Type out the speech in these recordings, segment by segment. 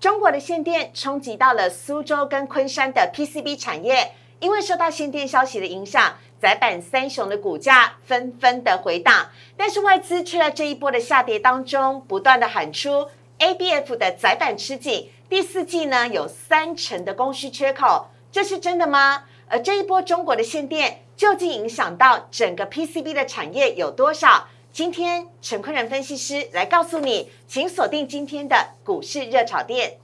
中国的限电冲击到了苏州跟昆山的 PCB 产业，因为受到限电消息的影响，窄板三雄的股价纷纷的回档。但是外资却在这一波的下跌当中，不断的喊出 ABF 的窄板吃紧，第四季呢有三成的供需缺口，这是真的吗？而这一波中国的限电究竟影响到整个 PCB 的产业有多少？今天陈坤仁分析师来告诉你，请锁定今天的股市热炒店。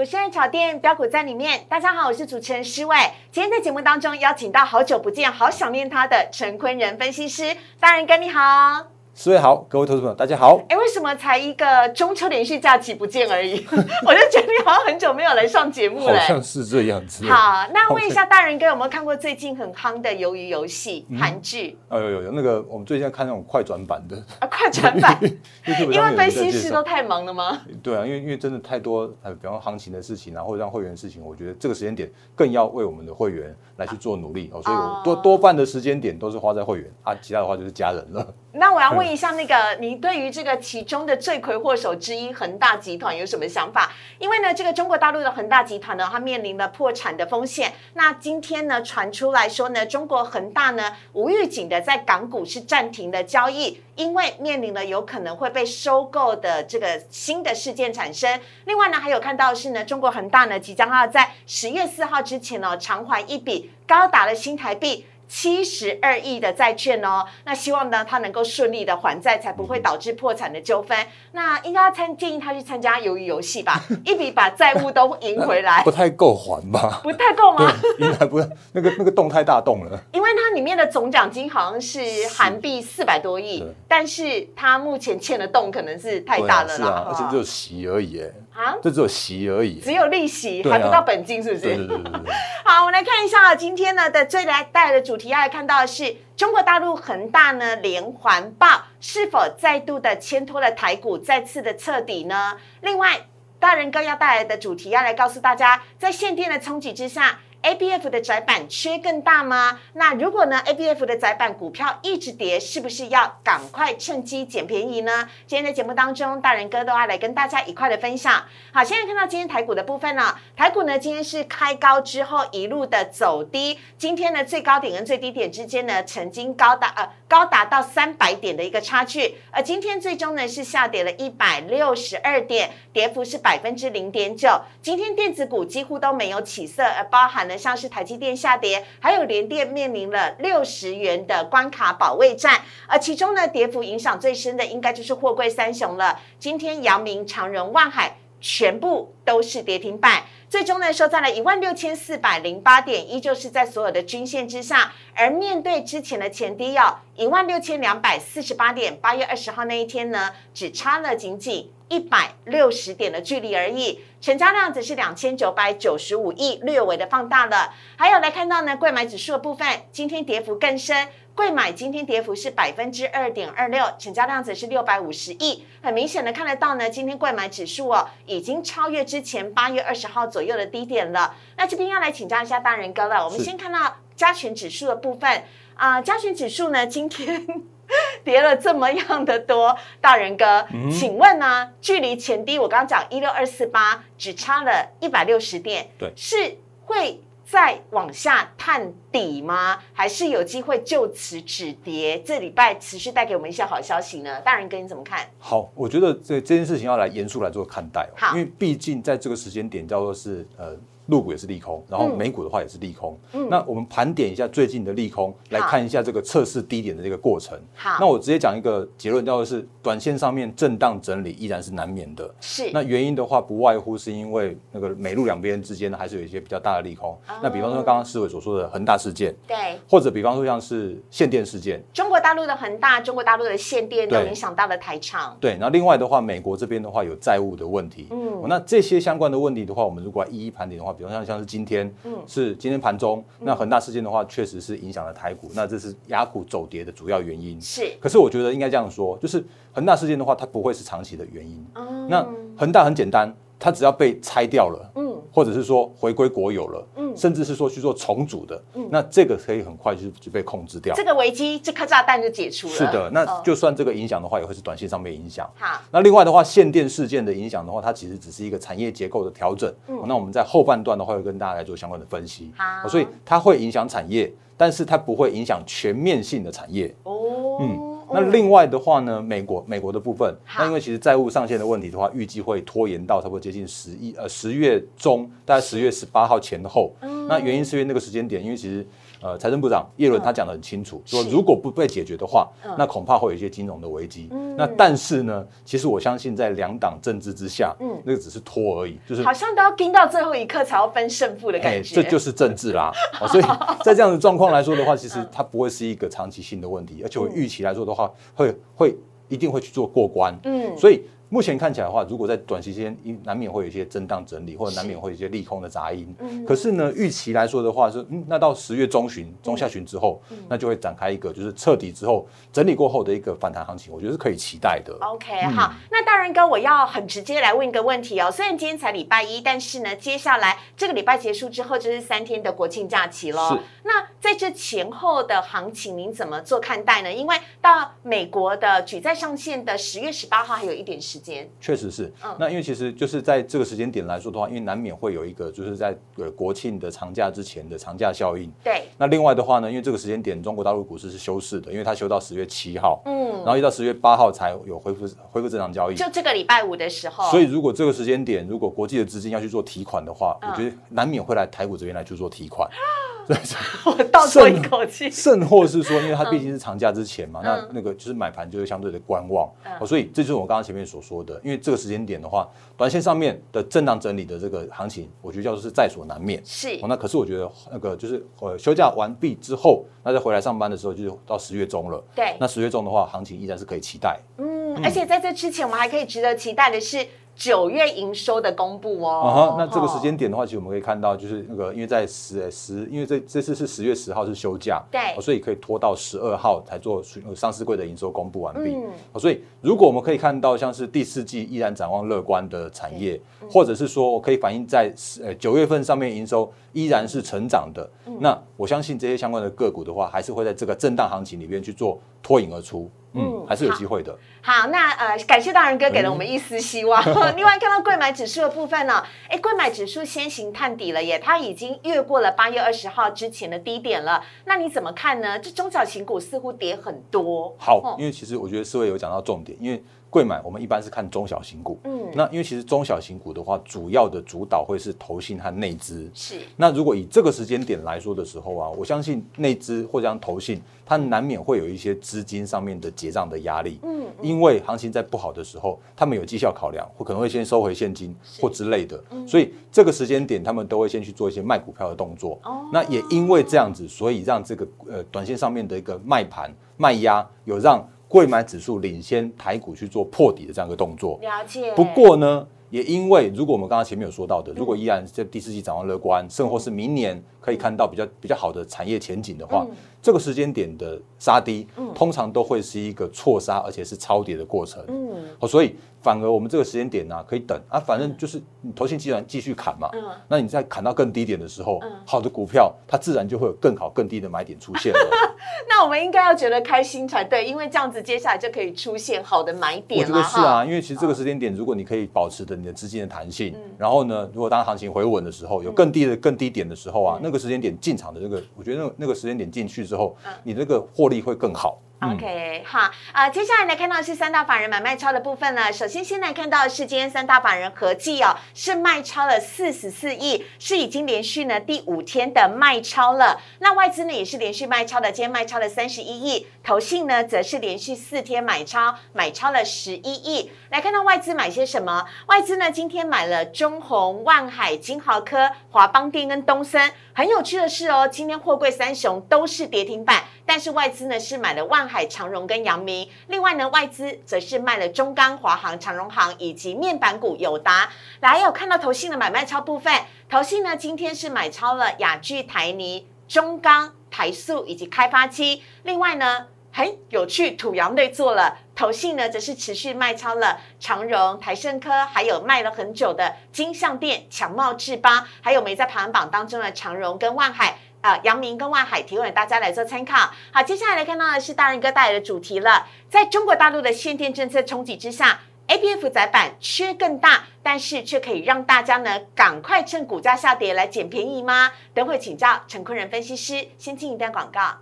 股市热炒店标股在里面，大家好，我是主持人施伟。今天在节目当中邀请到好久不见、好想念他的陈坤仁分析师，大仁哥你好。四位好，各位投资朋友，大家好。哎，为什么才一个中秋连续假期不见而已？我就觉得你好像很久没有来上节目了。好像是这样子。好，那问一下大人哥有没有看过最近很夯的《鱿鱼游戏》韩剧？哦，有有有，那个我们最近在看那种快转版的。啊，快转版。因为分析师都太忙了吗？对啊，因为因为真的太多呃，比方行情的事情啊，或者让会员的事情，我觉得这个时间点更要为我们的会员来去做努力哦，所以我多多半的时间点都是花在会员啊，其他的话就是家人了。那我要问一下，那个你对于这个其中的罪魁祸首之一恒大集团有什么想法？因为呢，这个中国大陆的恒大集团呢，它面临了破产的风险。那今天呢，传出来说呢，中国恒大呢无预警的在港股是暂停了交易，因为面临了有可能会被收购的这个新的事件产生。另外呢，还有看到是呢，中国恒大呢即将要在十月四号之前呢偿还一笔高达了新台币。七十二亿的债券哦，那希望呢，他能够顺利的还债，才不会导致破产的纠纷。那应该参建议他去参加鱿鱼游戏吧，一笔把债务都赢回来。不太够还吧？不太够吗？应该不是，那个那个洞太大洞了。因为它里面的总奖金好像是韩币四百多亿，但是他目前欠的洞可能是太大了啦，而且只有息而已，哎，啊，这只有息而已，只有利息，还不到本金，是不是？对对对对。好，我们来看一下今天呢的最来带的主题，要来看到的是中国大陆恒大呢连环爆，是否再度的牵拖了台股再次的彻底呢？另外，大人哥要带来的主题，要来告诉大家，在限电的冲击之下。A B F 的窄板缺更大吗？那如果呢？A B F 的窄板股票一直跌，是不是要赶快趁机捡便宜呢？今天的节目当中，大人哥都要来跟大家一块的分享。好，现在看到今天台股的部分呢，台股呢今天是开高之后一路的走低，今天呢最高点跟最低点之间呢曾经高达呃高达到三百点的一个差距，而今天最终呢是下跌了一百六十二点，跌幅是百分之零点九。今天电子股几乎都没有起色，而包含。像是台积电下跌，还有联电面临了六十元的关卡保卫战，而其中呢，跌幅影响最深的应该就是货柜三雄了。今天阳明、长荣、万海全部都是跌停板，最终呢收在了一万六千四百零八点，依旧是在所有的均线之上。而面对之前的前低哦，一万六千两百四十八点，八月二十号那一天呢，只差了仅仅。一百六十点的距离而已，成交量则是两千九百九十五亿，略微的放大了。还有来看到呢，贵买指数的部分，今天跌幅更深，贵买今天跌幅是百分之二点二六，成交量则是六百五十亿。很明显的看得到呢，今天贵买指数哦，已经超越之前八月二十号左右的低点了。那这边要来请教一下大人哥了，我们先看到加权指数的部分啊，加权指数呢今天。跌了这么样的多，大人哥，请问呢？距离前低，我刚刚讲一六二四八，只差了一百六十点，对，是会再往下探底吗？还是有机会就此止跌？这礼拜持续带给我们一些好消息呢？大人哥，你怎么看？好，我觉得这这件事情要来严肃来做看待，因为毕竟在这个时间点叫做是呃。陆股也是利空，然后美股的话也是利空。嗯。那我们盘点一下最近的利空，来看一下这个测试低点的这个过程。好，那我直接讲一个结论，叫做是短线上面震荡整理依然是难免的。是，那原因的话不外乎是因为那个美陆两边之间呢还是有一些比较大的利空。那比方说刚刚思伟所说的恒大事件，对，或者比方说像是限电事件，中国大陆的恒大、中国大陆的限电都影响到了台厂。对，那另外的话，美国这边的话有债务的问题，嗯，那这些相关的问题的话，我们如果一一盘点的话，比方像像是今天，嗯，是今天盘中，那恒大事件的话，确实是影响了台股，那这是雅股走跌的主要原因。是，可是我觉得应该这样说，就是恒大事件的话，它不会是长期的原因。那恒大很简单。它只要被拆掉了，嗯，或者是说回归国有了，嗯，甚至是说去做重组的，嗯，那这个可以很快就就被控制掉。这个危机，这颗炸弹就解除了。是的，那就算这个影响的话，也会是短线上面影响。好，那另外的话，限电事件的影响的话，它其实只是一个产业结构的调整。嗯，那我们在后半段的话，会跟大家来做相关的分析。好，所以它会影响产业，但是它不会影响全面性的产业。哦，嗯。那另外的话呢，美国美国的部分，那因为其实债务上限的问题的话，预计会拖延到差不多接近十一呃十月中，大概十月十八号前后。那原因是因为那个时间点，因为其实。呃，财政部长叶伦他讲的很清楚，说如果不被解决的话，那恐怕会有一些金融的危机。那但是呢，其实我相信在两党政治之下，嗯，那个只是拖而已，就是好像都要盯到最后一刻才要分胜负的感觉。这就是政治啦。所以 在这样的状况来说的话，其实它不会是一个长期性的问题，而且我预期来说的话，会会一定会去做过关。嗯，所以。目前看起来的话，如果在短期间，难免会有一些震荡整理，或者难免会有一些利空的杂音。嗯。可是呢，预期来说的话是，嗯，那到十月中旬、中下旬之后，那就会展开一个就是彻底之后整理过后的一个反弹行情，我觉得是可以期待的。OK，好，那大仁哥，我要很直接来问一个问题哦。虽然今天才礼拜一，但是呢，接下来这个礼拜结束之后就是三天的国庆假期了。是。那在这前后的行情，您怎么做看待呢？因为到美国的举债上限的十月十八号还有一点时间。确实是。是，那因为其实就是在这个时间点来说的话，因为难免会有一个就是在呃国庆的长假之前的长假效应。对。那另外的话呢，因为这个时间点中国大陆股市是休市的，因为它休到十月七号，嗯，然后一到十月八号才有恢复恢复正常交易。就这个礼拜五的时候。所以如果这个时间点，如果国际的资金要去做提款的话，我觉得难免会来台股这边来去做提款。我 倒抽一口气，甚或是说，因为它毕竟是长假之前嘛，那那个就是买盘就会相对的观望，所以这就是我刚刚前面所说的，因为这个时间点的话，短线上面的震荡整理的这个行情，我觉得叫做是在所难免。是，那可是我觉得那个就是呃休假完毕之后，那再回来上班的时候，就是到十月中了。对，那十月中的话，行情依然是可以期待。嗯，而且在这之前，我们还可以值得期待的是。九月营收的公布哦，啊哈，那这个时间点的话，其实我们可以看到，就是那个，因为在十十，因为这这次是十月十号是休假，对，所以可以拖到十二号才做上市柜的营收公布完毕。嗯，所以如果我们可以看到，像是第四季依然展望乐观的产业，或者是说可以反映在呃九月份上面营收依然是成长的，那我相信这些相关的个股的话，还是会在这个震荡行情里面去做脱颖而出。嗯，还是有机会的。好，那呃，感谢大人哥给了我们一丝希望。另外看到贵买指数的部分呢，哎，贵买指数先行探底了耶，它已经越过了八月二十号之前的低点了。那你怎么看呢？这中小型股似乎跌很多。好，因为其实我觉得四位有讲到重点，因为。贵买，我们一般是看中小型股。嗯，那因为其实中小型股的话，主要的主导会是投信和内资。是。那如果以这个时间点来说的时候啊，我相信内资或者像投信，它难免会有一些资金上面的结账的压力。嗯。因为行情在不好的时候，他们有绩效考量，或可能会先收回现金或之类的。所以这个时间点，他们都会先去做一些卖股票的动作。哦。那也因为这样子，所以让这个呃短线上面的一个卖盘卖压有让。贵买指数领先台股去做破底的这样一个动作，了解。不过呢，也因为如果我们刚刚前面有说到的，如果依然在第四季展望乐观，甚或是明年可以看到比较比较好的产业前景的话，这个时间点的杀低，通常都会是一个错杀，而且是超跌的过程。嗯，所以。反而我们这个时间点呢，可以等啊，反正就是你投信既然继续砍嘛，嗯，那你在砍到更低点的时候，嗯，好的股票它自然就会有更好、更低的买点出现了。那我们应该要觉得开心才对，因为这样子接下来就可以出现好的买点。我觉得是啊，因为其实这个时间点，如果你可以保持着你的资金的弹性，然后呢，如果当行情回稳的时候，有更低的更低点的时候啊，那个时间点进场的这个，我觉得那那个时间点进去之后，你那个获利会更好。OK，好，啊，接下来来看到是三大法人买卖超的部分呢。首先，先来看到是今天三大法人合计哦，是卖超了四十四亿，是已经连续呢第五天的卖超了。那外资呢也是连续卖超的，今天卖超了三十一亿，投信呢则是连续四天买超，买超了十一亿。来看到外资买些什么？外资呢今天买了中红、万海、金豪科、华邦电跟东森。很有趣的是哦，今天货柜三雄都是跌停板，但是外资呢是买了万海、长荣跟阳明，另外呢外资则是卖了中钢、华航、长荣航以及面板股友达。来有看到投信的买卖超部分，投信呢今天是买超了雅聚、台泥、中钢、台塑以及开发期，另外呢。很有趣，土洋队做了，投信呢则是持续卖超了长荣、台盛科，还有卖了很久的金相店、强茂智邦，还有没在排行榜当中的长荣跟万海，啊，阳明跟万海，提供给大家来做参考。好，接下来来看到的是大人哥带来的主题了，在中国大陆的限电政策冲击之下，A B F 窄板缺更大，但是却可以让大家呢赶快趁股价下跌来捡便宜吗？等会请教陈坤仁分析师，先进一段广告。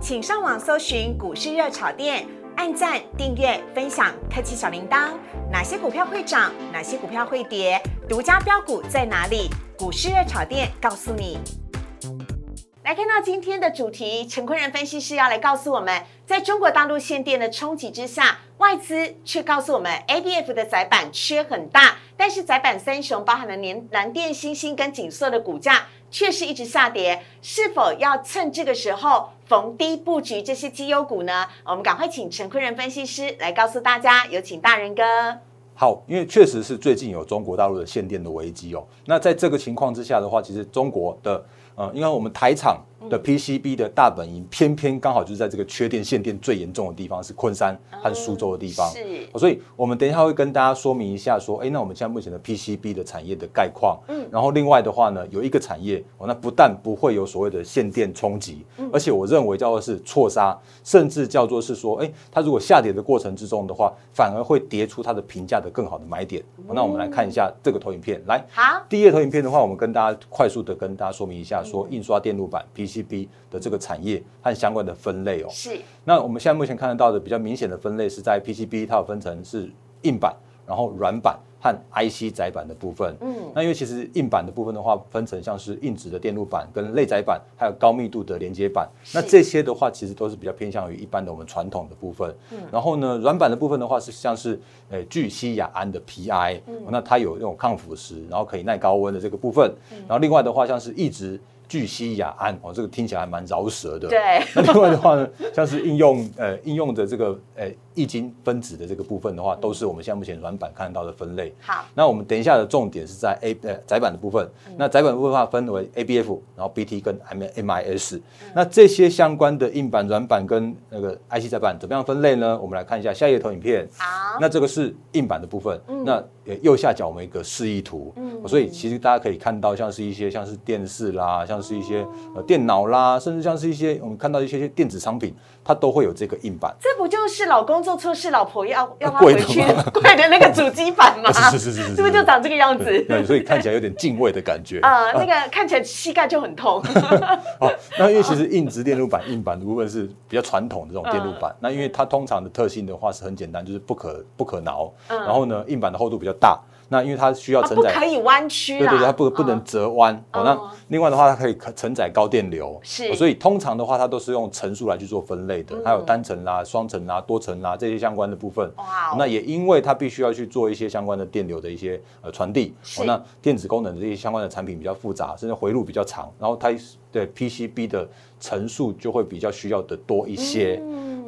请上网搜寻股市热炒店，按赞、订阅、分享，开启小铃铛。哪些股票会涨？哪些股票会跌？独家标股在哪里？股市热炒店告诉你。来看到今天的主题，陈坤仁分析师要来告诉我们，在中国大陆限电的冲击之下，外资却告诉我们，A B F 的窄板缺很大，但是窄板三雄包含了年蓝电、星星跟锦瑟的股价。却是一直下跌，是否要趁这个时候逢低布局这些绩优股呢？我们赶快请陈坤仁分析师来告诉大家。有请大人哥。好，因为确实是最近有中国大陆的限电的危机哦。那在这个情况之下的话，其实中国的呃，因为我们台厂。的 PCB 的大本营，偏偏刚好就是在这个缺电限电最严重的地方，是昆山和苏州的地方。是，所以我们等一下会跟大家说明一下，说，哎，那我们现在目前的 PCB 的产业的概况。嗯，然后另外的话呢，有一个产业，哦，那不但不会有所谓的限电冲击，而且我认为叫做是错杀，甚至叫做是说，哎，它如果下跌的过程之中的话，反而会跌出它的评价的更好的买点。那我们来看一下这个投影片，来，好，第一个投影片的话，我们跟大家快速的跟大家说明一下，说印刷电路板 PC。PCB 的这个产业和相关的分类哦，是。那我们现在目前看得到的比较明显的分类是在 PCB，它有分成是硬板，然后软板和 IC 载板的部分。嗯，那因为其实硬板的部分的话，分成像是硬质的电路板跟类载板，还有高密度的连接板。那这些的话，其实都是比较偏向于一般的我们传统的部分。嗯，然后呢，软板的部分的话是像是呃聚酰亚胺的 PI，那它有那种抗腐蚀，然后可以耐高温的这个部分。然后另外的话，像是一直。聚酰亚胺哦，这个听起来还蛮饶舌的。对。那另外的话呢，像是应用呃应用的这个呃易经分子的这个部分的话，都是我们现在目前软板看到的分类。好。那我们等一下的重点是在 A 呃窄板的部分。那窄板部分的话分为 ABF，然后 BT 跟 M MIS。那这些相关的硬板、软板跟那个 IC 窄板怎么样分类呢？我们来看一下下一页投影片。好。那这个是硬板的部分。嗯。那右下角我们一个示意图。嗯。所以其实大家可以看到，像是一些像是电视啦，像是一些呃电脑啦，甚至像是一些我们看到一些些电子商品，它都会有这个硬板。这不就是老公做错事，老婆要要他回去跪 的那个主机板吗？是是是是，是不是就长这个样子？对，所以看起来有点敬畏的感觉。啊，那个看起来膝盖就很痛。好，那因为其实硬质电路板硬板的部分是比较传统的这种电路板，那因为它通常的特性的话是很简单，就是不可不可挠。然后呢，硬板的厚度比较大。那因为它需要承载，可以弯曲，对对对，它不不能折弯。哦，那另外的话，它可以承载高电流，是。所以通常的话，它都是用层数来去做分类的，还有单层啦、双层啦、多层啦这些相关的部分。哇。那也因为它必须要去做一些相关的电流的一些呃传递，哦，那电子功能的这些相关的产品比较复杂，甚至回路比较长，然后它对 PCB 的层数就会比较需要的多一些。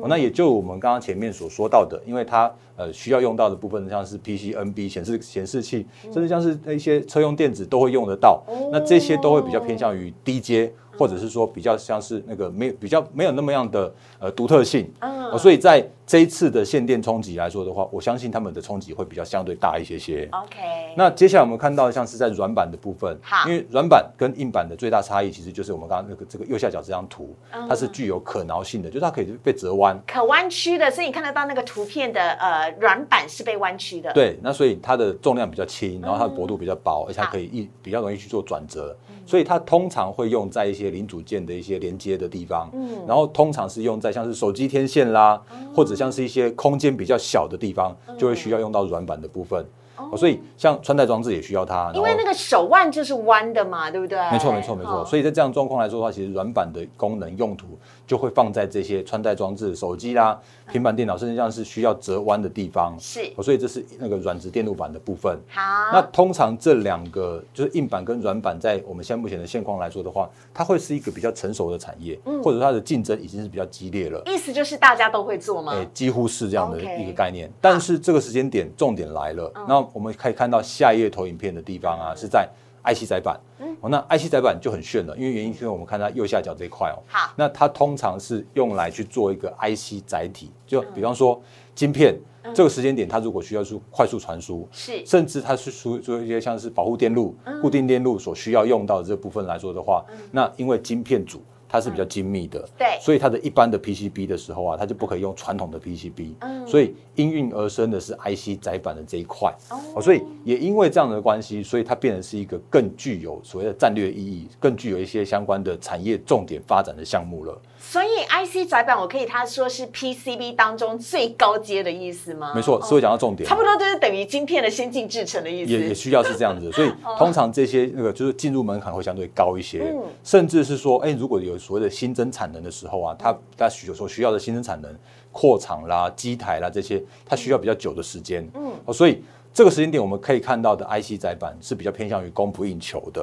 那也就我们刚刚前面所说到的，因为它呃需要用到的部分，像是 PCNB 显示显示器，甚至像是一些车用电子都会用得到。那这些都会比较偏向于低阶，或者是说比较像是那个没有比较没有那么样的呃独特性。所以在这一次的限电冲击来说的话，我相信他们的冲击会比较相对大一些些。OK，那接下来我们看到像是在软板的部分，好因为软板跟硬板的最大差异其实就是我们刚刚那个这个右下角这张图，它是具有可挠性的，就是它可以被折弯。可弯曲的，所以你看得到那个图片的呃软板是被弯曲的。对，那所以它的重量比较轻，然后它的薄度比较薄，而且它可以一比较容易去做转折，所以它通常会用在一些零组件的一些连接的地方，然后通常是用在像是手机天线啦，或者像是一些空间比较小的地方，就会需要用到软板的部分。哦所以像穿戴装置也需要它，因为那个手腕就是弯的嘛，对不对？没错，没错，没错。所以在这样状况来说的话，其实软板的功能用途就会放在这些穿戴装置、手机啦、平板电脑，甚至像是需要折弯的地方。是，所以这是那个软质电路板的部分。好，那通常这两个就是硬板跟软板，在我们现在目前的现况来说的话，它会是一个比较成熟的产业，或者它的竞争已经是比较激烈了。意思就是大家都会做吗？哎，几乎是这样的一个概念。但是这个时间点，重点来了。那我们可以看到下一页投影片的地方啊，是在 IC 载板。哦，那 IC 载板就很炫了，因为原因是因为我们看它右下角这一块哦。好，那它通常是用来去做一个 IC 载体，就比方说晶片，这个时间点它如果需要出快速传输，是。甚至它是输做一些像是保护电路、固定电路所需要用到的这部分来说的话，那因为晶片组它是比较精密的，对。所以它的一般的 PCB 的时候啊，它就不可以用传统的 PCB，嗯。所以应运而生的是 IC 载板的这一块，哦，所以也因为这样的关系，所以它变成是一个更具有所谓的战略意义，更具有一些相关的产业重点发展的项目了。所以 IC 载板，我可以他说是 PCB 当中最高阶的意思吗？没错，所以讲到重点，差不多就是等于晶片的先进制程的意思。也也需要是这样子，所以 通常这些那个就是进入门槛会相对高一些，嗯。甚至是说，哎，如果有所谓的新增产能的时候啊，它它需所需要的新增产能扩厂啦、机台啦这些，它需要比较久的时间，嗯，哦，所以。这个时间点，我们可以看到的 IC 载板是比较偏向于供不应求的。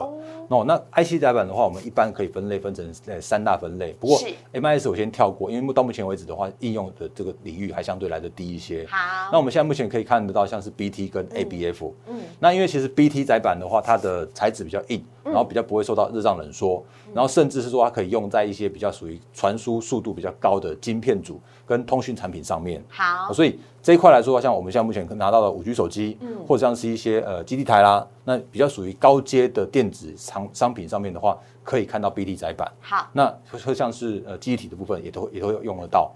哦，那 IC 载板的话，我们一般可以分类分成呃三大分类。不过 MIS 我先跳过，因为到目前为止的话，应用的这个领域还相对来的低一些。好，那我们现在目前可以看得到，像是 BT 跟 ABF，嗯，那因为其实 BT 载板的话，它的材质比较硬，然后比较不会受到热胀冷缩，然后甚至是说它可以用在一些比较属于传输速度比较高的晶片组跟通讯产品上面。好，所以这一块来说，像我们现在目前拿到的五 G 手机，嗯或者像是一些呃基地台啦，那比较属于高阶的电子商商品上面的话，可以看到 B D 载板。好，那会像是呃记忆体的部分也都也都会用得到。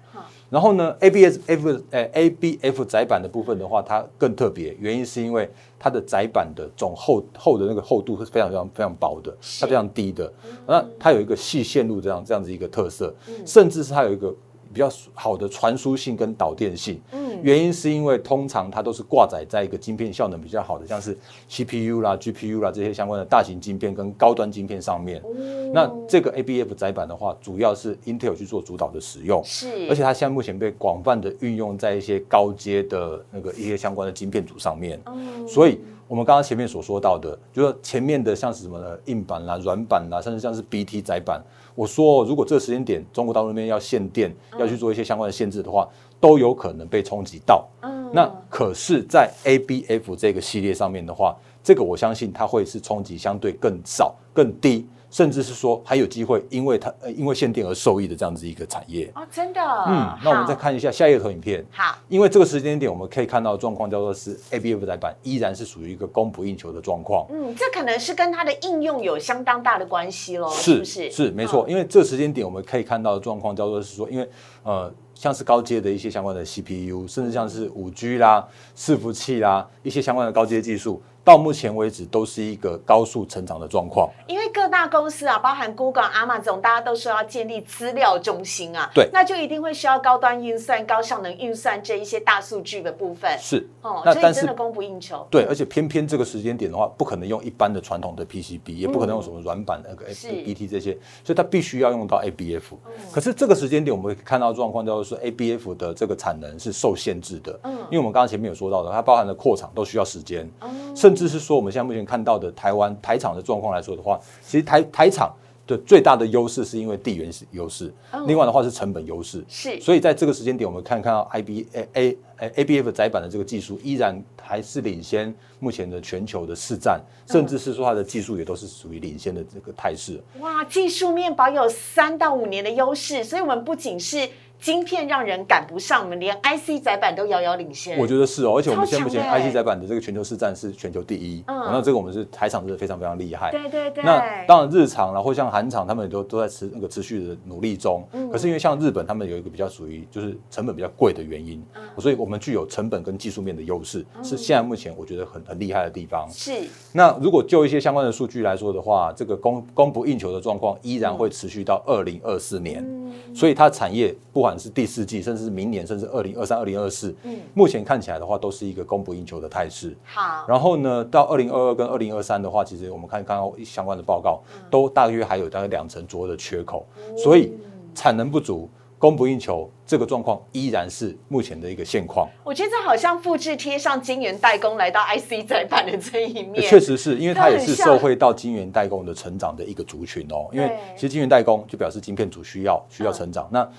然后呢，ABS F 呃 ABF 载板的部分的话，它更特别，原因是因为它的载板的总厚厚的那个厚度是非常非常非常薄的，它非常低的。那它有一个细线路这样这样子一个特色，甚至是它有一个比较好的传输性跟导电性。嗯，原因是因为通常它都是挂载在一个晶片效能比较好的，像是 CPU 啦、GPU 啦这些相关的大型晶片跟高端晶片上面。那这个 ABF 载板的话，主要是 Intel 去做主导的使用，是，而且它现在目前被广泛的运用在一些高阶的那个一些相关的晶片组上面。嗯所以我们刚刚前面所说到的，就是说前面的像是什么呢，硬板啦、软板啦，甚至像是 BT 载板，我说如果这个时间点中国大陆那边要限电，要去做一些相关的限制的话，都有可能被冲击到。那可是，在 ABF 这个系列上面的话，这个我相信它会是冲击相对更少、更低，甚至是说还有机会因为它呃因为限电而受益的这样子一个产业。哦，真的，嗯，那我们再看一下下一个投影片。好，因为这个时间点，我们可以看到的状况叫做是 ABF 载板依然是属于一个供不应求的状况。嗯，这可能是跟它的应用有相当大的关系喽，是不是？是没错，因为这个时间点我们可以看到的状况叫做是说，因为呃，像是高阶的一些相关的 CPU，甚至像是五 G 啦、伺服器啦一些相关的高阶技术，到目前为止都是一个高速成长的状况。因为各大公司啊，包含 Google、Amazon，大家都说要建立资料中心啊，对那就一定会需要高端运算、高效能运算这一些大数据的部分。是，哦，那但是所以真的供不应求。对，而且偏偏这个时间点的话，不可能用一般的传统的 PCB，也不可能用什么软板那个是 BT 这些，所以它必须要用到 ABF。可是这个时间点，我们看到状况叫做是 ABF 的这个产能是受限制的，嗯，因为我们刚刚前面有说到的，它包含的扩厂都需要时间，甚至是说我们现在目前看到的台湾台厂的状况来说的话，其实台台厂。的最大的优势是因为地缘优势，另外的话是成本优势，是。所以在这个时间点，我们看看到 IB A A A A B F 载板的这个技术依然还是领先目前的全球的市占，甚至是说它的技术也都是属于领先的这个态势。哇，技术面保有三到五年的优势，所以我们不仅是晶片让人赶不上，我们连 IC 载板都遥遥领先。我觉得是哦，而且我们现在目前 IC 载板的这个全球市占是全球第一，嗯。哦那这个我们是台厂是非常非常厉害。对对对，那当然，日厂然后像韩厂，他们也都都在持那个持续的努力中。嗯。可是因为像日本，他们有一个比较属于就是成本比较贵的原因，嗯。所以我们具有成本跟技术面的优势，是现在目前我觉得很很厉害的地方。是。那如果就一些相关的数据来说的话，这个供供不应求的状况依然会持续到二零二四年，所以它产业不管是第四季，甚至是明年，甚至二零二三、二零二四，目前看起来的话都是一个供不应求的态势。好，然后呢，到二零二二跟二零二三的话，其实我们看刚刚相关的报告，都大约还有大概两成左右的缺口，所以产能不足、供不应求这个状况依然是目前的一个现况。我觉得这好像复制贴上晶圆代工来到 IC 载板的这一面，确实是因为它也是受惠到晶圆代工的成长的一个族群哦。因为其实晶圆代工就表示晶片组需要需要成长，那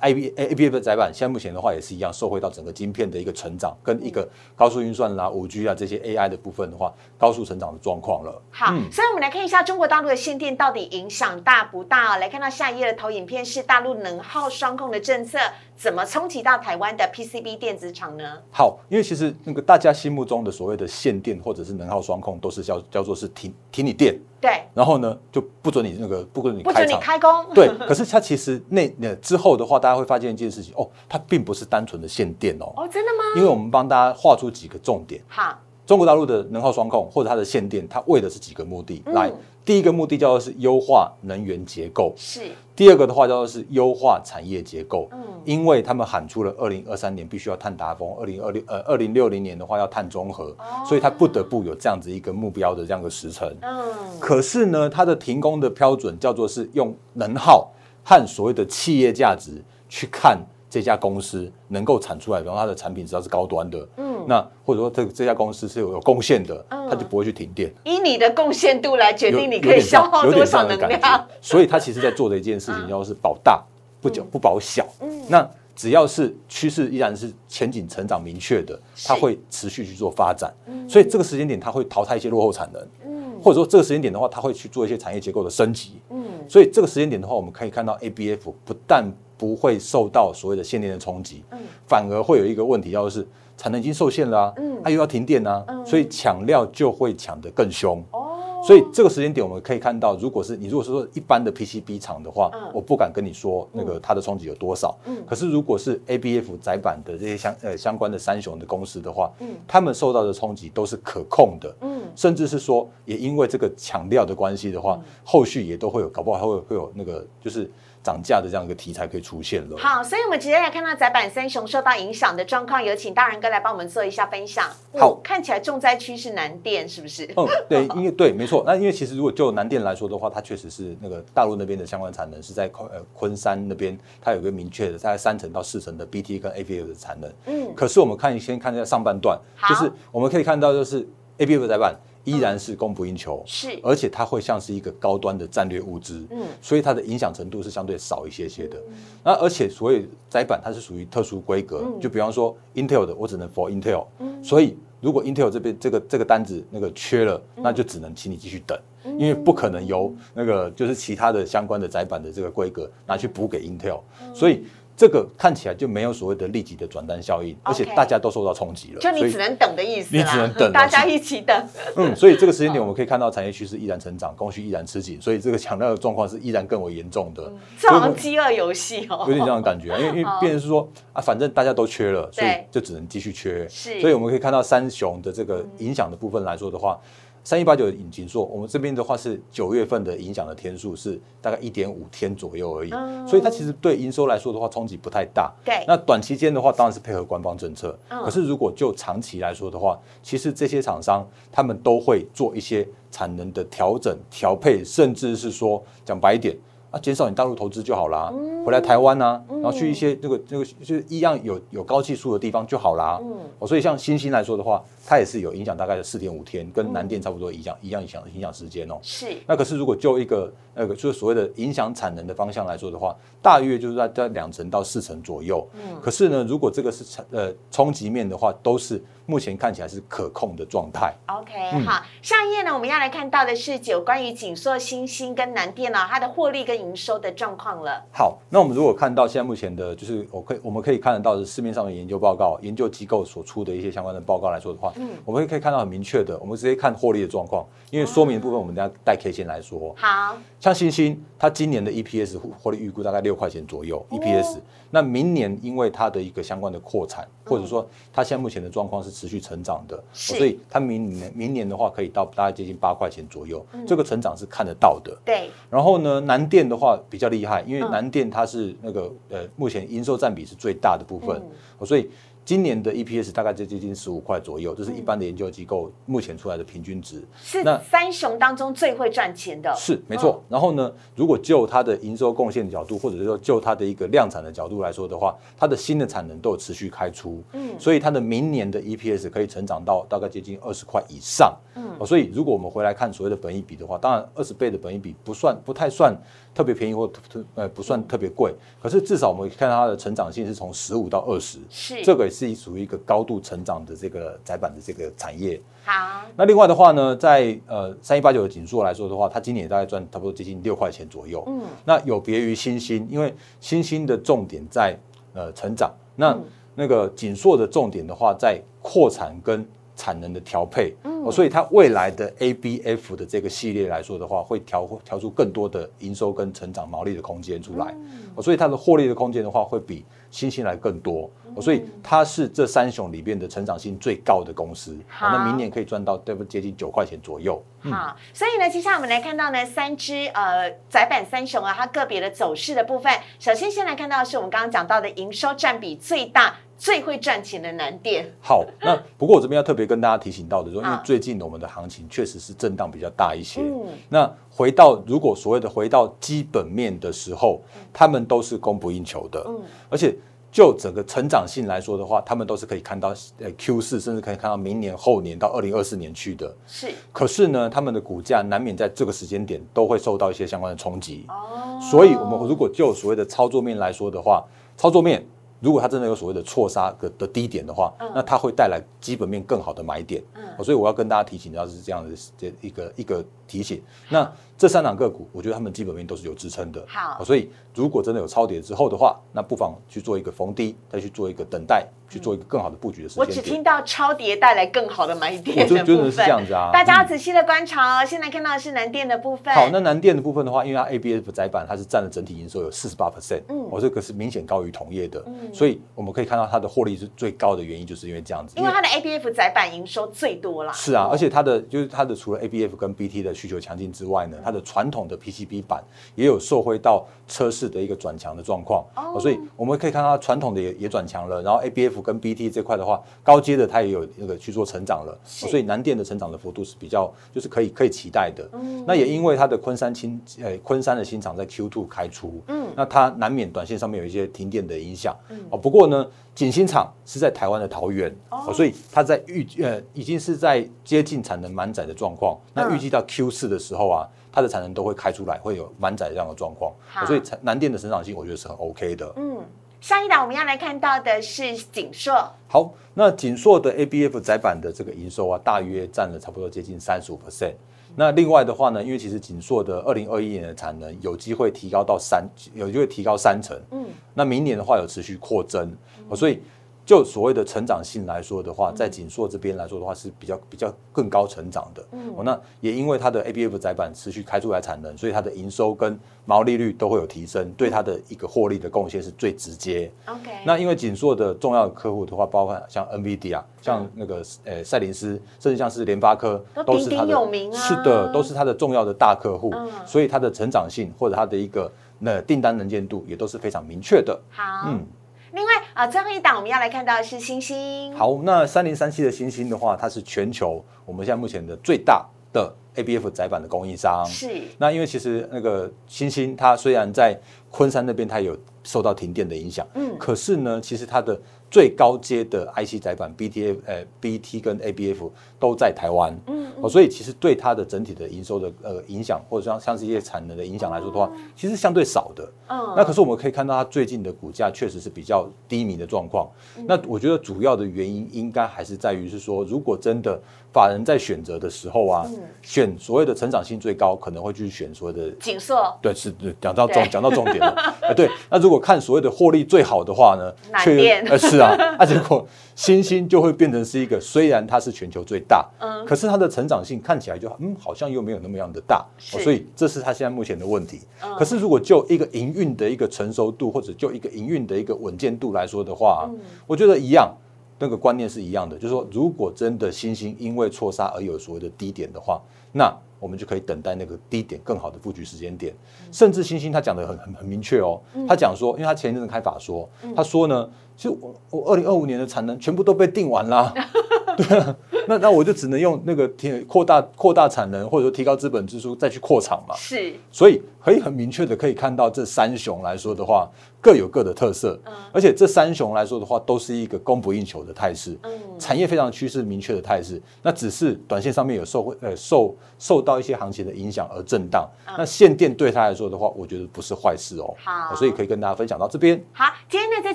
I B A B F 的载板，现在目前的话也是一样，受惠到整个晶片的一个成长，跟一个高速运算啦、五 G 啊这些 A I 的部分的话，高速成长的状况了。好，所以我们来看一下中国大陆的限电到底影响大不大、哦？来看到下一页的投影片是大陆能耗双控的政策怎么冲击到台湾的 PCB 电子厂呢？好，因为其实那个大家心目中的所谓的限电或者是能耗双控，都是叫叫做是停停你电，对，然后呢就不准你那个不准你不准你开工，对，可是它其实那那之后的话，大家会发现一件事情哦，它并不是单纯的限电哦，哦，真的吗？因为我们帮大家画出几个重点。好，中国大陆的能耗双控或者它的限电，它为的是几个目的。来，第一个目的叫做是优化能源结构，是。第二个的话叫做是优化产业结构。嗯。因为他们喊出了二零二三年必须要碳达峰，二零二六呃二零六零年的话要碳中和，所以它不得不有这样子一个目标的这样的时程。嗯，可是呢，它的停工的标准叫做是用能耗和所谓的企业价值去看这家公司能够产出来，比方它的产品只要是高端的，嗯，那或者说这这家公司是有有贡献的，嗯它就不会去停电。以你的贡献度来决定你可以消耗多少能量。所以它其实在做的一件事情，要是保大不嗯久不保小。嗯那只要是趋势依然是前景成长明确的，它会持续去做发展。所以这个时间点，它会淘汰一些落后产能。嗯或者说这个时间点的话，它会去做一些产业结构的升级。嗯，所以这个时间点的话，我们可以看到 ABF 不但不会受到所谓的限电的冲击，反而会有一个问题，要是产能已经受限了啊，它又要停电啊，所以抢料就会抢得更凶。哦，所以这个时间点，我们可以看到，如果是你如果是说一般的 PCB 厂的话，嗯。我不敢跟你说那个它的冲击有多少。嗯。可是如果是 ABF 载板的这些相呃相关的三雄的公司的话，嗯。他们受到的冲击都是可控的。嗯，甚至是说，也因为这个抢料的关系的话，后续也都会有，搞不好还会会有那个就是涨价的这样一个题材可以出现了。好，所以我们直接来看到窄板三雄受到影响的状况，有请大人哥来帮我们做一下分享。好哦看起来重灾区是南电，是不是？嗯，对，因为对，没错。那因为其实如果就南电来说的话，它确实是那个大陆那边的相关产能是在昆呃昆山那边，它有一个明确的大概三成到四成的 BT 跟 ABF 的产能。嗯，可是我们看先看一下上半段，就是我们可以看到就是 ABF 窄板依然是供不应求，是。而且它会像是一个高端的战略物资，嗯。所以它的影响程度是相对少一些些的。那而且所谓窄板它是属于特殊规格，嗯。就比方说 Intel 的，我只能 for Intel，、所以如果 Intel 这边这个这个单子那个缺了，嗯。那就只能请你继续等，因为不可能由那个就是其他的相关的窄板的这个规格拿去补给 Intel，、所以。这个看起来就没有所谓的立即的转单效应，而且大家都受到冲击了，就你只能等的意思，你只能等大家一起等。嗯，所以这个时间点我们可以看到产业趋势依然成长，供需依然吃紧，所以这个抢料的状况是依然更为严重的，这好像饥饿游戏哦，有点这样的感觉啊，因为因为 变成是说啊，反正大家都缺了，所以就只能继续缺，是所以我们可以看到三雄的这个影响的部分来说的话。三一八九引擎座，我们这边的话是九月份的影响的天数是大概一点五天左右而已，嗯所以它其实对营收来说的话冲击不太大。对那短期间的话当然是配合官方政策，嗯可是如果就长期来说的话，其实这些厂商他们都会做一些产能的调整、调配，甚至是说讲白一点。啊，减少你大陆投资就好啦，回来台湾呐、然后去一些那个那个就是一样有有高技术的地方就好啦。嗯哦，所以像新兴来说的话，它也是有影响，大概是四点五天，跟南电差不多一样一样影响影响时间哦。是那可是如果就一个那个就是所谓的影响产能的方向来说的话，大约就是在在两成到四成左右。嗯，可是呢，如果这个是产呃冲击面的话，都是目前看起来是可控的状态。OK，、好，嗯下一页呢，我们要来看到的是有关于锦硕、新兴跟南电呢、它的获利跟营收的状况了。好，那我们如果看到现在目前的，就是我可以我们可以看得到的市面上的研究报告、研究机构所出的一些相关的报告来说的话，嗯，我们可以看到很明确的，我们直接看获利的状况，因为说明的部分我们等下带 K 线来说。好，像星星，它今年的 EPS 获利预估大概六块钱左右 EPS，那明年因为它的一个相关的扩产，或者说它现在目前的状况是持续成长的，所以它明年明年的话可以到大概接近八块钱左右，这个成长是看得到的。对。然后呢，南电的话比较厉害，因为南电它是那个呃，目前营收占比是最大的部分，所以。今年的 EPS 大概就接近十五块左右，这是一般的研究机构目前出来的平均值。是那三雄当中最会赚钱的。是没错。然后呢，如果就它的营收贡献角度，或者是说就它的一个量产的角度来说的话，它的新的产能都有持续开出。嗯。所以它的明年的 EPS 可以成长到大概接近二十块以上。嗯。所以如果我们回来看所谓的本益比的话，当然二十倍的本益比不算不太算特别便宜或特呃不算特别贵，可是至少我们看它的成长性是从十五到二十。是。这个。是属于一个高度成长的这个窄板的这个产业。好，那另外的话呢，在呃三一八九的锦硕来说的话，它今年大概赚差不多接近六块钱左右。嗯，那有别于新兴，因为新兴的重点在呃成长，那那个锦硕的重点的话在扩产跟产能的调配。嗯，所以它未来的 ABF 的这个系列来说的话，会调调出更多的营收跟成长毛利的空间出来。嗯，所以它的获利的空间的话，会比新兴来更多。所以它是这三雄里边的成长性最高的公司，好那明年可以赚到对不接近九块钱左右。好，所以呢，接下来我们来看到呢三只呃窄板三雄啊，它个别的走势的部分。首先先来看到是我们刚刚讲到的营收占比最大、最会赚钱的南电。好，那不过我这边要特别跟大家提醒到的，说因为最近我们的行情确实是震荡比较大一些。嗯，那回到如果所谓的回到基本面的时候，他们都是供不应求的。嗯，而且。就整个成长性来说的话，他们都是可以看到呃 Q 四，甚至可以看到明年后年到二零二四年去的。是。可是呢，他们的股价难免在这个时间点都会受到一些相关的冲击。哦。所以，我们如果就所谓的操作面来说的话，操作面如果它真的有所谓的错杀的的低点的话，那它会带来基本面更好的买点。嗯。所以我要跟大家提醒，要是这样的这一个一个提醒。那这三档个股，我觉得他们基本面都是有支撑的。好。所以。如果真的有超跌之后的话，那不妨去做一个逢低，再去做一个等待，去做一个更好的布局的时间我只听到超跌带来更好的买点我就觉得是这样子啊。大家要仔细的观察哦。现在看到的是南电的部分。好，那南电的部分的话，因为它 ABF 窄板它是占了整体营收有四十八 percent，嗯，我这个是明显高于同业的，嗯，所以我们可以看到它的获利是最高的原因，就是因为这样子。因为它的 ABF 窄板营收最多啦。是啊，而且它的就是它的除了 ABF 跟 BT 的需求强劲之外呢，它的传统的 PCB 板也有受惠到车市的一个转强的。状况，所以我们可以看到传统的也也转强了，然后 A B F 跟 B T 这块的话，高阶的它也有那个去做成长了，所以南电的成长的幅度是比较就是可以可以期待的。那也因为它的昆山新呃昆山的新厂在 Q two 开出，嗯，那它难免短线上面有一些停电的影响，哦，不过呢，锦新厂是在台湾的桃园，哦，所以它在预呃已经是在接近产能满载的状况，那预计到 Q 四的时候啊。它的产能都会开出来，会有满载这样的状况，所以南电的成长性我觉得是很 OK 的。嗯，下一档我们要来看到的是锦硕。好，那锦硕的 ABF 窄板的这个营收啊，大约占了差不多接近三十五 percent。那另外的话呢，因为其实锦硕的二零二一年的产能有机会提高到三，有机会提高三成。嗯，那明年的话有持续扩增，所以。就所谓的成长性来说的话，在锦硕这边来说的话是比较比较更高成长的。嗯，那也因为它的 ABF 载板持续开出来产能，所以它的营收跟毛利率都会有提升，对它的一个获利的贡献是最直接。OK，那因为锦硕的重要的客户的话，包括像 NVD 啊，像那个呃赛灵思，甚至像是联发科，都是它的，是的，都是它的重要的大客户，所以它的成长性或者它的一个那订单能见度也都是非常明确的。好，嗯。另外啊，最后一档我们要来看到的是星星。好，那三零三七的星星的话，它是全球我们现在目前的最大的 ABF 窄板的供应商。是。那因为其实那个星星，它虽然在昆山那边它有受到停电的影响，嗯，可是呢，其实它的最高阶的 IC 载板 BTF 呃 BT 跟 ABF 都在台湾，嗯，哦，所以其实对它的整体的营收的呃影响，或者像像是一些产能的影响来说的话，其实相对少的，嗯，那可是我们可以看到它最近的股价确实是比较低迷的状况，那我觉得主要的原因应该还是在于是说，如果真的法人在选择的时候啊，选所谓的成长性最高，可能会去选所谓的紧缩，对，是讲到重讲到重点了，啊，对，那如果看所谓的获利最好的话呢，却呃是啊，那 结果星星就会变成是一个，虽然它是全球最大，嗯，可是它的成长性看起来就嗯好像又没有那么样的大，所以这是它现在目前的问题。可是如果就一个营运的一个成熟度，或者就一个营运的一个稳健度来说的话，我觉得一样。那个观念是一样的，就是说，如果真的星星因为错杀而有所谓的低点的话，那我们就可以等待那个低点更好的布局时间点。甚至星星他讲的很很很明确哦，他讲说，因为他前一阵子开法说，他说呢，其实我我二零二五年的产能全部都被定完了。对啊，那那我就只能用那个提扩大扩大产能，或者说提高资本支出再去扩厂嘛。是，所以可以很明确的可以看到，这三雄来说的话，各有各的特色。嗯，而且这三雄来说的话，都是一个供不应求的态势。嗯，产业非常趋势明确的态势，那只是短线上面有受呃受受到一些行情的影响而震荡。那限电对他来说的话，我觉得不是坏事哦。好，所以可以跟大家分享到这边。好，今天呢在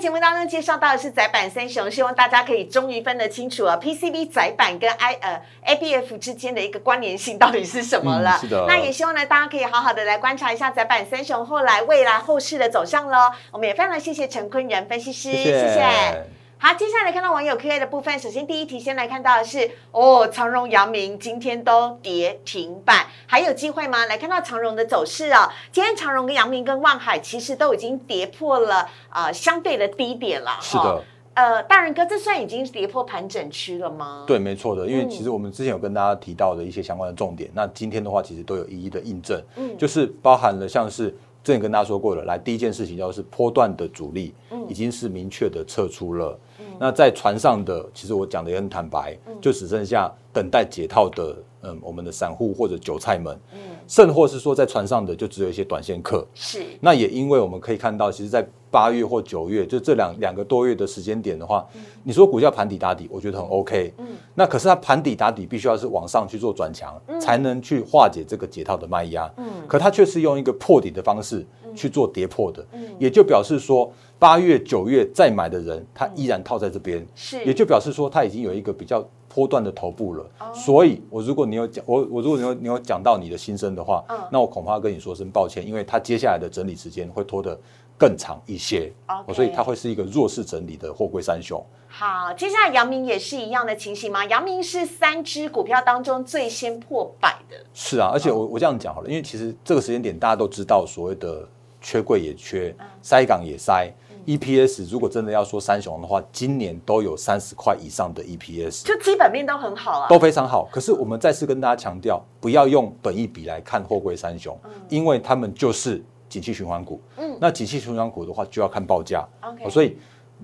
节目当中介绍到的是窄板三雄，希望大家可以终于分得清楚啊，PCB 窄板跟 I 呃 A B F 之间的一个关联性到底是什么了？是的。那也希望呢，大家可以好好的来观察一下窄板三雄后来未来后市的走向喽。我们也非常谢谢陈坤仁分析师，谢谢。好，接下来看到网友 Q A 的部分，首先第一题先来看到的是哦，长荣、阳明今天都跌停板，还有机会吗？来看到长荣的走势哦，今天长荣跟阳明跟望海其实都已经跌破了呃相对的低点了，是的。呃，大人哥，这算已经跌破盘整区了吗？对，没错的，因为其实我们之前有跟大家提到的一些相关的重点，那今天的话其实都有一一的印证，嗯，就是包含了像是之前跟大家说过的，来第一件事情就是波段的主力，嗯，已经是明确的撤出了，嗯，那在船上的，其实我讲的也很坦白，就只剩下等待解套的，嗯，我们的散户或者韭菜们，嗯，甚或是说在船上的就只有一些短线客，是，那也因为我们可以看到，其实，在八月或九月，就这两两个多月的时间点的话，你说股价盘底打底，我觉得很 OK。嗯，那可是它盘底打底，必须要是往上去做转强，才能去化解这个解套的卖压。嗯，可它却是用一个破底的方式去做跌破的。嗯，也就表示说，八月九月再买的人，他依然套在这边。是，也就表示说，他已经有一个比较波段的头部了。所以，我如果你有讲我我如果你有你有讲到你的心声的话，那我恐怕跟你说声抱歉，因为它接下来的整理时间会拖得。更长一些，所以它会是一个弱势整理的货柜三雄。好，接下来阳明也是一样的情形吗？阳明是三只股票当中最先破百的。是啊，而且我我这样讲好了，因为其实这个时间点大家都知道，所谓的缺柜也缺，塞港也塞。EPS 如果真的要说三雄的话，今年都有三十块以上的 EPS，就基本面都很好啊，都非常好。可是我们再次跟大家强调，不要用本益比来看货柜三雄，因为他们就是。景气循环股，嗯，那景气循环股的话就要看报价，OK，所以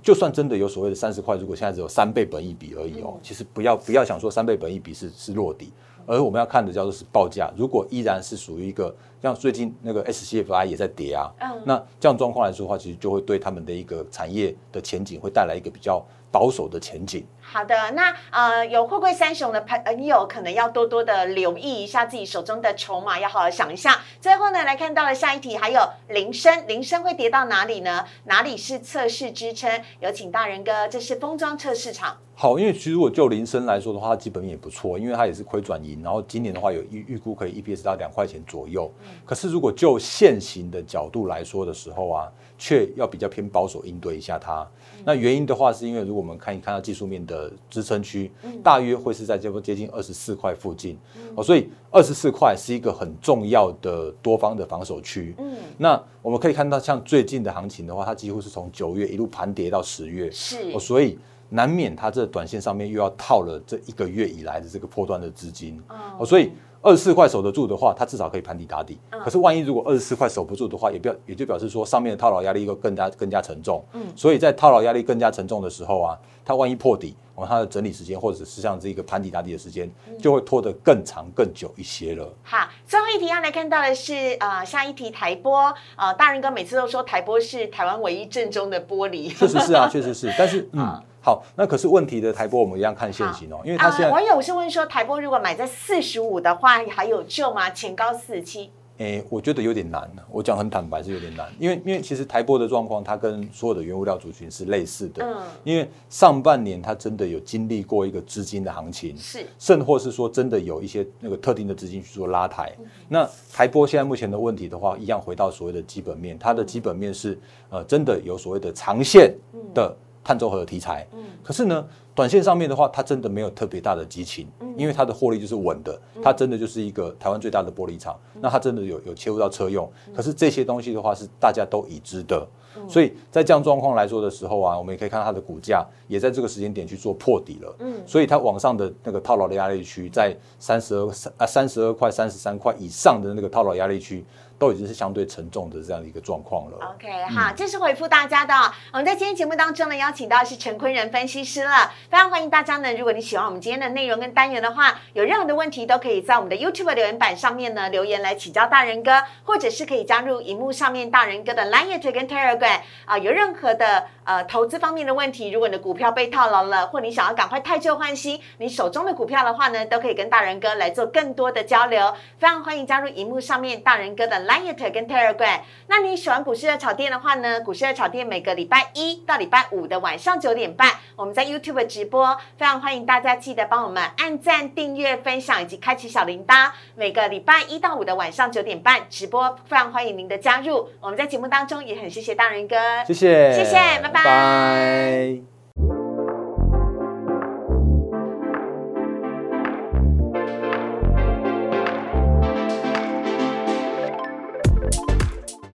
就算真的有所谓的三十块，如果现在只有三倍本益比而已哦，其实不要不要想说三倍本益比是是落底，而我们要看的叫做是报价，如果依然是属于一个像最近那个 SCFI 也在跌啊，嗯，那这样状况来说的话，其实就会对他们的一个产业的前景会带来一个比较。保守的前景。好的，那呃，有货柜三雄的朋友可能要多多的留意一下自己手中的筹码，要好好想一下。最后呢，来看到了下一题，还有铃声，铃声会跌到哪里呢？哪里是测试支撑？有请大人哥，这是封装测试场。好，因为其实如果就铃声来说的话，它基本面也不错，因为它也是亏转盈，然后今年的话有预预估可以 EPS 到两块钱左右。可是如果就现行的角度来说的时候啊，却要比较偏保守应对一下它。那原因的话，是因为如果我们看一看到技术面的支撑区，大约会是在这波接近二十四块附近，哦，所以二十四块是一个很重要的多方的防守区。嗯，那我们可以看到，像最近的行情的话，它几乎是从九月一路盘跌到十月，是，所以难免它这短线上面又要套了这一个月以来的这个破断的资金，哦，所以。二十四块守得住的话，它至少可以盘底打底。可是万一如果二十四块守不住的话，也表也就表示说上面的套牢压力又更加更加沉重。嗯，所以在套牢压力更加沉重的时候啊，它万一破底，哦，它的整理时间或者是像这个盘底打底的时间，就会拖得更长更久一些了。好，最后一题要来看到的是呃下一题台波呃大人哥每次都说台波是台湾唯一正宗的玻璃，确实是啊，确实是，但是嗯。好，那可是问题的台波我们一样看现行哦，因为它现在网友是问说台波如果买在四十五的话还有救吗？前高四十七，诶，我觉得有点难，我讲很坦白是有点难，因为因为其实台波的状况它跟所有的原物料族群是类似的，嗯，因为上半年它真的有经历过一个资金的行情，是，甚或是说真的有一些那个特定的资金去做拉抬，那台波现在目前的问题的话，一样回到所谓的基本面，它的基本面是呃真的有所谓的长线的。碳中和的题材，嗯，可是呢，短线上面的话，它真的没有特别大的激情，嗯，因为它的获利就是稳的，它真的就是一个台湾最大的玻璃厂，那它真的有有切入到车用，可是这些东西的话是大家都已知的，所以在这样状况来说的时候啊，我们也可以看到它的股价也在这个时间点去做破底了，嗯，所以它往上的那个套牢的压力区在三十二三啊三十二块三十三块以上的那个套牢压力区。都已经是相对沉重的这样的一个状况了。OK，好，这是回复大家的。我们在今天节目当中呢，邀请到的是陈坤仁分析师了，非常欢迎大家呢。如果你喜欢我们今天的内容跟单元的话，有任何的问题都可以在我们的 YouTube 留言板上面呢留言来请教大人哥，或者是可以加入荧幕上面大人哥的 Line 跟 Telegram 啊。有任何的呃投资方面的问题，如果你的股票被套牢了，或你想要赶快太旧换新，你手中的股票的话呢，都可以跟大人哥来做更多的交流。非常欢迎加入荧幕上面大人哥的 Line 跟 Telegram。那你喜欢股市的炒店的话呢？股市的炒店每个礼拜一到礼拜五的晚上九点半，我们在 YouTube 直播，非常欢迎大家记得帮我们按赞、订阅、分享以及开启小铃铛。每个礼拜一到五的晚上九点半直播，非常欢迎您的加入。我们在节目当中也很谢谢大人哥，谢谢，谢谢，拜拜。